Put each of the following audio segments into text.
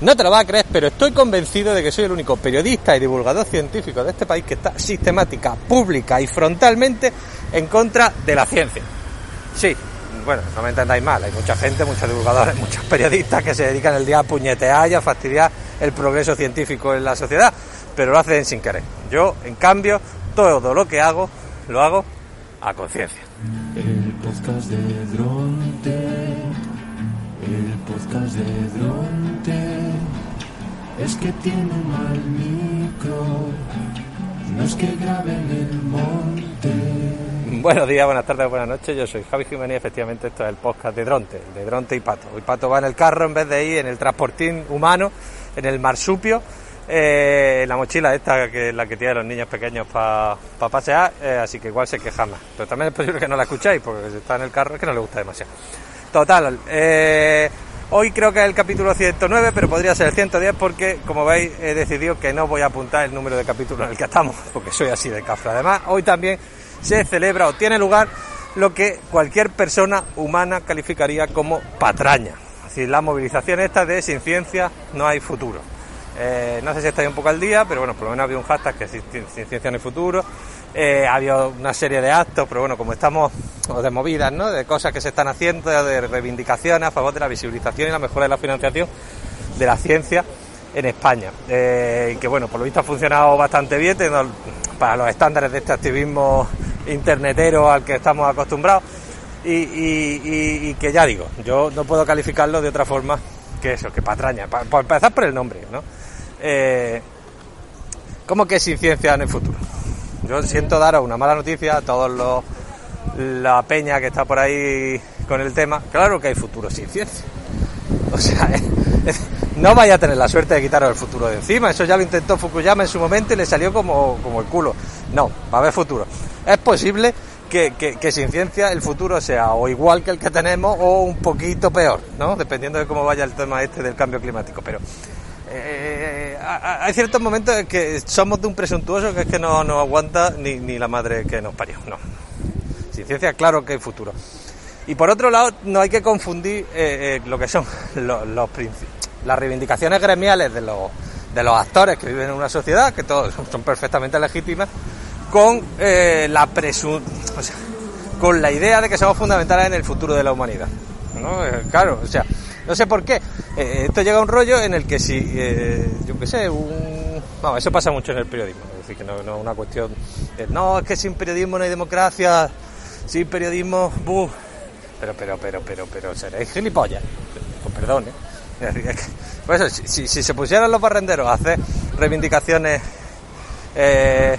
No te lo vas a creer, pero estoy convencido de que soy el único periodista y divulgador científico de este país que está sistemática, pública y frontalmente en contra de la ciencia. Sí, bueno, no me entendáis mal, hay mucha gente, muchos divulgadores, muchos periodistas que se dedican el día a puñetear y a fastidiar el progreso científico en la sociedad, pero lo hacen sin querer. Yo, en cambio, todo lo que hago, lo hago a conciencia. El podcast de Dronte, el podcast de Dronte, es que tiene mal micro, no es que grabe en el monte. Buenos días, buenas tardes, buenas noches. Yo soy Javi Jiménez y efectivamente esto es el podcast de Dronte, el de Dronte y Pato. Hoy Pato va en el carro en vez de ir en el transportín humano, en el marsupio, eh, la mochila esta que es la que tienen los niños pequeños para pasear, eh, así que igual se queja más. Pero también es posible que no la escuchéis porque si está en el carro es que no le gusta demasiado. Total, eh, hoy creo que es el capítulo 109, pero podría ser el 110 porque, como veis, he decidido que no voy a apuntar el número de capítulo en el que estamos, porque soy así de cafre. Además, hoy también se celebra o tiene lugar lo que cualquier persona humana calificaría como patraña. Es decir, la movilización esta de sin ciencia no hay futuro. Eh, no sé si estáis un poco al día, pero bueno, por lo menos había un hashtag que sin, sin ciencia no hay futuro. Eh, había una serie de actos, pero bueno, como estamos de movidas, ¿no? De cosas que se están haciendo, de reivindicaciones a favor de la visibilización y la mejora de la financiación de la ciencia en España. Eh, que bueno, por lo visto ha funcionado bastante bien teniendo para los estándares de este activismo internetero al que estamos acostumbrados. Y, que ya digo, yo no puedo calificarlo de otra forma que eso, que patraña. Pa- Por empezar por el nombre, ¿no? Eh, ¿Cómo que sin ciencia en el futuro? Yo siento daros una mala noticia a todos los la peña que está por ahí con el tema. Claro que hay futuro sin ciencia. O sea, no vaya a tener la suerte de quitaros el futuro de encima. Eso ya lo intentó Fukuyama en su momento y le salió como, como el culo. No, va a haber futuro. Es posible que, que- sin ciencia el futuro sea o igual que el que tenemos o un poquito peor, ¿no? Dependiendo de cómo vaya el tema este del cambio climático. Pero eh, hay ciertos momentos en que somos de un presuntuoso que es que no nos aguanta ni, ni la madre que nos parió. No. Sin ciencia, claro que hay futuro. Y por otro lado, no hay que confundir eh, eh, lo que son los, los las reivindicaciones gremiales de los, de los actores que viven en una sociedad, que todos son perfectamente legítimas, con eh, la presu o sea, con la idea de que somos fundamentales en el futuro de la humanidad. ¿no? Claro, o sea, no sé por qué. Eh, esto llega a un rollo en el que si, eh, yo qué sé, un... Vamos, eso pasa mucho en el periodismo. Es decir, que no es una cuestión... de, no, es que sin periodismo no hay democracia, sin periodismo... buh". Pero, pero, pero, pero, pero, seréis gilipollas. Con perdón, ¿eh? Por eso, si, si- se pusieran los barrenderos a hacer reivindicaciones... Eh,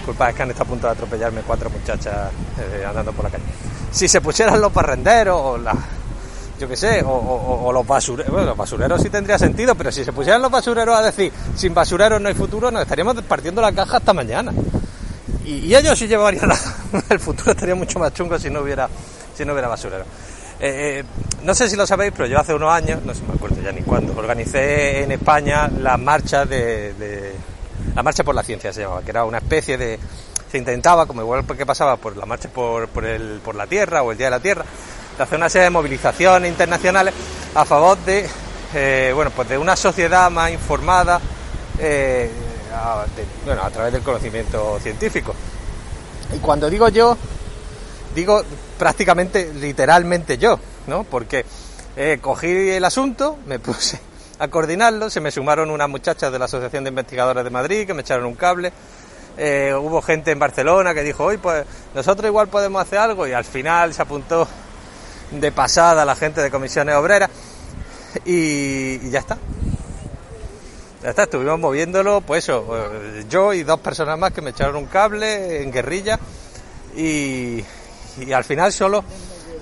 disculpa, es que han estado a punto de atropellarme cuatro muchachas eh, andando por la calle. Si se pusieran los barrenderos o yo qué sé, o, los basureros, bueno, los basureros sí tendría sentido, pero si se pusieran los basureros a decir, sin basureros no hay futuro, nos estaríamos partiendo la caja hasta mañana. Y, ellos sí llevarían el futuro estaría mucho más chungo si no hubiera, si no hubiera basurero. Eh, eh, no sé si lo sabéis, pero yo hace unos años, no sé, me acuerdo ya ni cuándo, organicé en España la marcha de- la marcha por la ciencia se llamaba, que era una especie de se intentaba, como igual que pasaba por la marcha por, por, el, por la Tierra o el Día de la Tierra, de hacer una serie de movilizaciones internacionales a favor de eh, bueno pues de una sociedad más informada eh, a, bueno, a través del conocimiento científico. Y cuando digo yo, digo prácticamente, literalmente yo, ¿no? Porque eh, cogí el asunto, me puse a coordinarlo, se me sumaron unas muchachas de la Asociación de Investigadores de Madrid que me echaron un cable, eh, hubo gente en Barcelona que dijo, oye, pues nosotros igual podemos hacer algo, y al final se apuntó de pasada la gente de comisiones obreras, y, y ya está. Ya está, estuvimos moviéndolo, pues eso, eh, yo y dos personas más que me echaron un cable en guerrilla. Y, y al final solo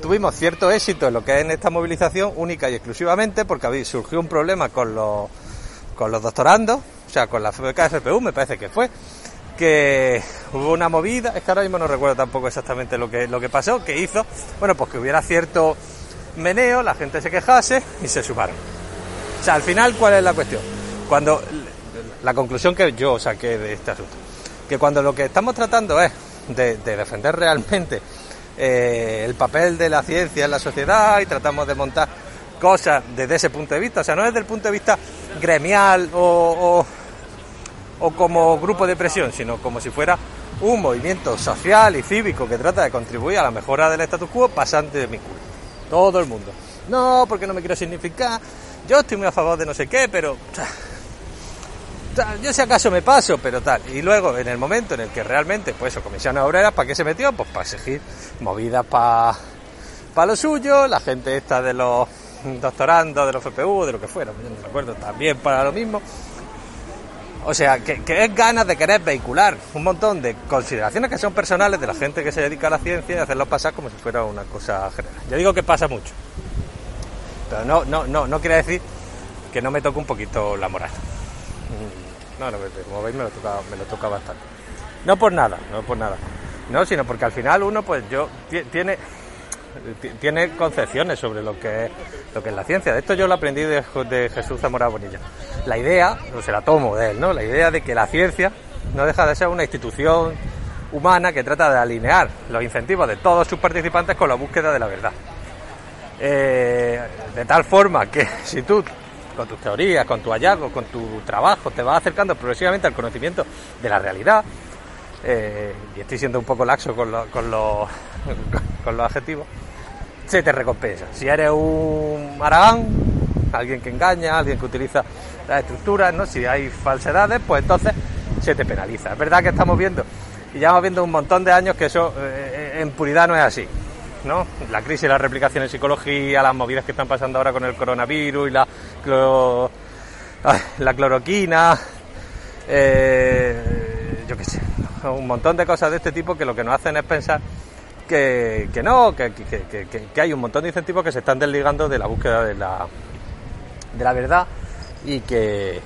tuvimos cierto éxito en lo que es en esta movilización única y exclusivamente porque surgió un problema con los, con los doctorandos, o sea, con la FPU me parece que fue, que hubo una movida, es que ahora mismo no recuerdo tampoco exactamente lo que, lo que pasó, que hizo, bueno, pues que hubiera cierto meneo, la gente se quejase y se sumaron. O sea, al final, ¿cuál es la cuestión? Cuando la conclusión que yo saqué de este asunto, que cuando lo que estamos tratando es de defender realmente eh, el papel de la ciencia en la sociedad y tratamos de montar cosas desde ese punto de vista, o sea, no desde el punto de vista gremial o, o o como grupo de presión, sino como si fuera un movimiento social y cívico que trata de contribuir a la mejora del status quo pasante de mi culo. Todo el mundo. No, porque no me quiero significar. Yo estoy muy a favor de no sé qué, pero. Yo si acaso me paso, pero tal. Y luego, en el momento en el que realmente, pues eso, comisiones obreras, ¿para qué se metió? Pues para exigir movidas para para lo suyo, la gente esta de los doctorandos, de los FPU, de lo que fuera, yo no me acuerdo, también para lo mismo. O sea, que, que, es ganas de querer vehicular un montón de consideraciones que son personales de la gente que se dedica a la ciencia y hacerlo pasar como si fuera una cosa general. Yo digo que pasa mucho. Pero no, no, no, no quiere decir que no me toque un poquito la moral. No, no, como veis me lo toca, me lo bastante. No por nada, no por nada. No, sino porque al final uno, pues yo, tiene, tiene concepciones sobre lo que es lo que es la ciencia. De esto yo lo aprendí de, de Jesús Zamora Bonilla. La idea, no se la tomo de él, ¿no? La idea de que la ciencia no deja de ser una institución humana que trata de alinear los incentivos de todos sus participantes con la búsqueda de la verdad. Eh, de tal forma que si tú con tus teorías, con tu hallazgo, con tu trabajo, te vas acercando progresivamente al conocimiento de la realidad, eh, y estoy siendo un poco laxo con, lo, con, lo, con los adjetivos, se te recompensa. Si eres un aragán, alguien que engaña, alguien que utiliza las estructuras, ¿no? si hay falsedades, pues entonces se te penaliza. Es verdad que estamos viendo, y ya hemos viendo un montón de años que eso eh, en puridad no es así. La crisis, la replicación en psicología, las movidas que están pasando ahora con el coronavirus y la, la cloroquina, eh, yo qué sé, un montón de cosas de este tipo que lo que nos hacen es pensar que, que no, que, que, que, hay un montón de incentivos que se están desligando de la búsqueda de la, de la verdad y que,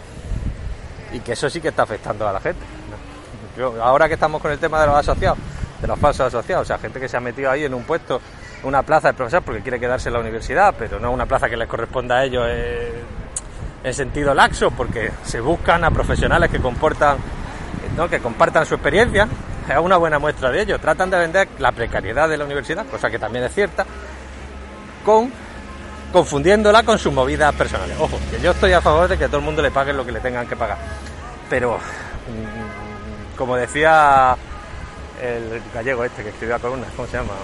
y que eso sí que está afectando a la gente. Ahora que estamos con el tema de los asociados, de los falsos asociados, o sea, gente que se ha metido ahí en un puesto, una plaza de profesor porque quiere quedarse en la universidad, pero no una plaza que les corresponda a ellos en sentido laxo, porque se buscan a profesionales que comportan, ¿no? que compartan su experiencia, es una buena muestra de ello. Tratan de vender la precariedad de la universidad, cosa que también es cierta, con confundiéndola con sus movidas personales. Ojo, que yo estoy a favor de que todo el mundo le pague lo que le tengan que pagar. Pero, mm, como decía el gallego este que escribió a columnas, ¿cómo se llama?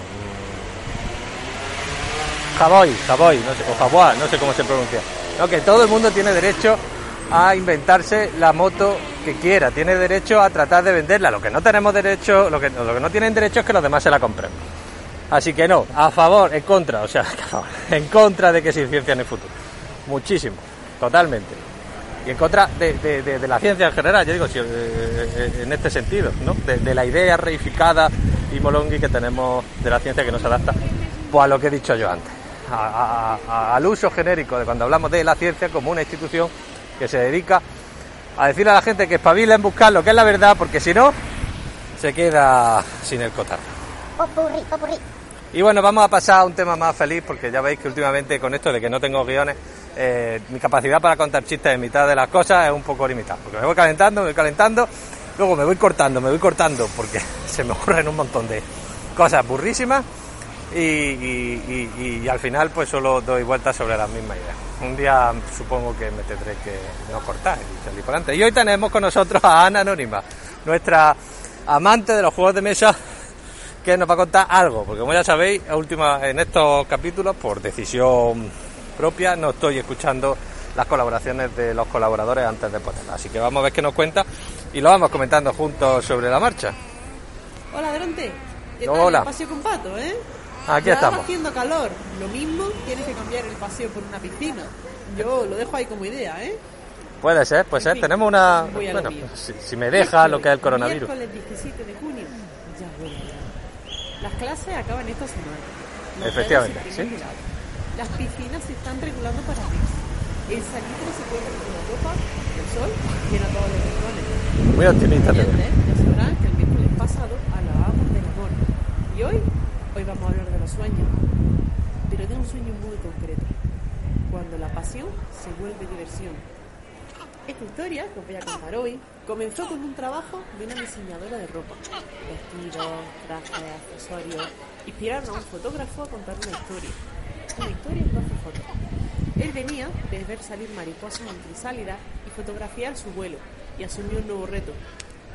Javoy, Javoy, no sé, o Javois, no sé cómo se pronuncia. No, que todo el mundo tiene derecho a inventarse la moto que quiera, tiene derecho a tratar de venderla. Lo que no tenemos derecho, lo que, lo que no tienen derecho es que los demás se la compren. Así que no, a favor, en contra, o sea, en contra de que se ciencia en el futuro. Muchísimo, totalmente. Y en contra de, de, de, de la ciencia en general, yo digo, eh, en este sentido, ¿no? De, la idea reificada y molongui que tenemos de la ciencia que nos adapta pues a lo que he dicho yo antes. A, a, al uso genérico de cuando hablamos de la ciencia como una institución que se dedica a decirle a la gente que espabila en buscar lo que es la verdad, porque si no, se queda sin el cotarro. Popurrí, popurrí. Y bueno, vamos a pasar a un tema más feliz, porque ya veis que últimamente con esto de que no tengo guiones, eh, mi capacidad para contar chistes en mitad de las cosas es un poco limitada, porque me voy calentando, me voy calentando, luego me voy cortando, me voy cortando, porque se me ocurren un montón de cosas burrísimas y, al final pues solo doy vueltas sobre las mismas ideas. Un día supongo que me tendré que no cortar y salir por adelante. Y hoy tenemos con nosotros a Ana Anónima, nuestra amante de los juegos de mesa, que nos va a contar algo, porque como ya sabéis, última, en estos capítulos, por decisión propia, no estoy escuchando las colaboraciones de los colaboradores antes de ponerlas. Así que vamos a ver qué nos cuenta y lo vamos comentando juntos sobre la marcha. Hola, Dronte. ¿Qué Hola. tal? El paseo con pato, ¿eh? Aquí ya estamos. haciendo calor. Lo mismo tienes que cambiar el paseo por una piscina. Yo lo dejo ahí como idea, ¿eh? Puede ser, puede ser. fin, Tenemos una... Bueno, si, si me deja lo que es el coronavirus. Miércoles 17 de junio. Ya hablar. Las clases acaban esta semana. Efectivamente, sí. Las piscinas se están regulando para abrirse. El salitre se cuenta con la ropa, el sol llena todos los rincones. Muy optimista te ya sabrán que el miércoles pasado hablábamos del amor. Y hoy, hoy vamos a hablar de los sueños. Pero de un sueño muy concreto. Cuando la pasión se vuelve diversión. Esta historia que os voy a contar hoy comenzó con un trabajo de una diseñadora de ropa. Vestidos, trajes, accesorios. Inspiraron a un fotógrafo a contar una historia. Una historia en 12 fotos. Él venía de ver salir mariposas en crisálida y fotografiar su vuelo y asumió un nuevo reto.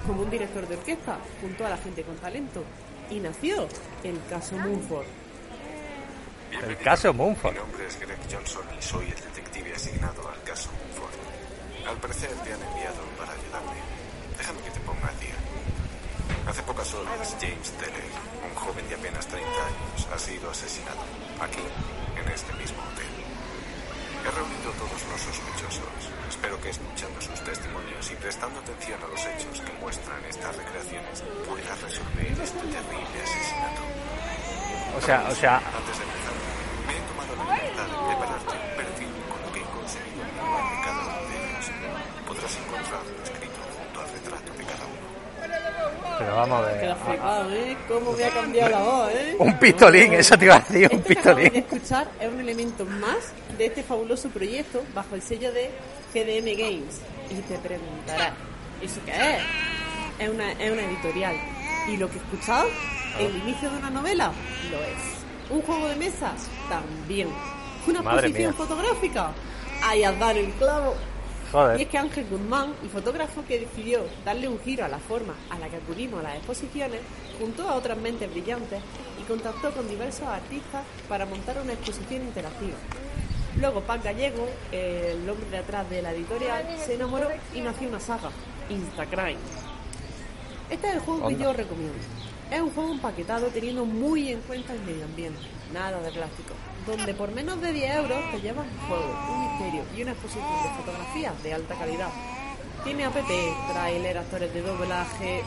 Como un director de orquesta, junto a la gente con talento. Y nació el caso Mumford. El caso Mi Mumford. nombre es Greg Johnson y soy el detective asignado al caso Mumford. Al parecer te han enviado para ayudarme. Déjame que te ponga al día. Hace pocas horas, James Teller, un joven de apenas 30 años, ha sido asesinado. Aquí, en este mismo hotel. He reunido todos los sospechosos. Espero que escuchando sus testimonios y prestando atención a los hechos que muestran estas recreaciones puedas resolver este terrible asesinato. O sea, o sea, Antes de pero vamos a Queda ver. flipado, ¿eh? ¿Cómo me ha cambiado la voz, eh? Un pistolín, eso te iba a decir, un Esto que acabamos de pistolín. escuchar es un elemento más de este fabuloso proyecto bajo el sello de GDM Games. Y te preguntarás, ¿eso qué es? Es una, es una editorial. ¿Y lo que he escuchado? ¿El inicio de una novela? Lo es. ¿Un juego de mesa? También. ¿Una Madre exposición mía. fotográfica? Ahí has dado el clavo. Y es que Ángel Guzmán, el fotógrafo que decidió darle un giro a la forma a la que acudimos a las exposiciones, juntó a otras mentes brillantes y contactó con diversos artistas para montar una exposición interactiva. Luego Pac Gallego, el hombre detrás de la editorial, se enamoró y nació una saga, Instacrime. Este es el juego que yo recomiendo. Es un juego empaquetado teniendo muy en cuenta el medio ambiente, nada de plástico, donde por menos de 10 euros te llevas un juego, un misterio y una exposición de fotografías de alta calidad. Tiene app, trailer, actores de doblaje.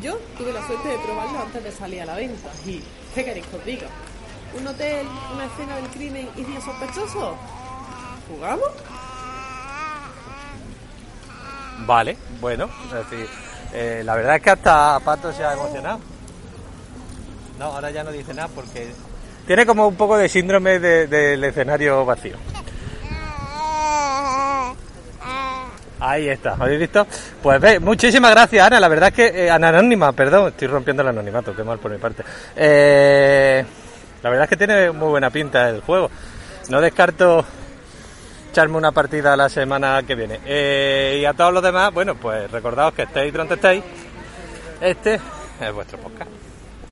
Yo tuve la suerte de probarlo antes de salir a la venta. Y, ¿qué queréis que os diga? ¿Un hotel, una escena del crimen y 10 sospechosos? ¿Jugamos? Vale, bueno, es decir, eh, la verdad es que hasta Pato se ha emocionado. No, ahora ya no dice nada porque tiene como un poco de síndrome de- del escenario vacío. Ahí está, ¿habéis visto? Pues ve, muchísimas gracias Ana, la verdad es que eh, Ana Anónima, perdón, estoy rompiendo el anonimato, qué mal por mi parte. Eh, la verdad es que tiene muy buena pinta el juego. No descarto echarme una partida la semana que viene. Eh, y a todos los demás, bueno, pues recordaos que estéis donde estéis. Este es vuestro podcast.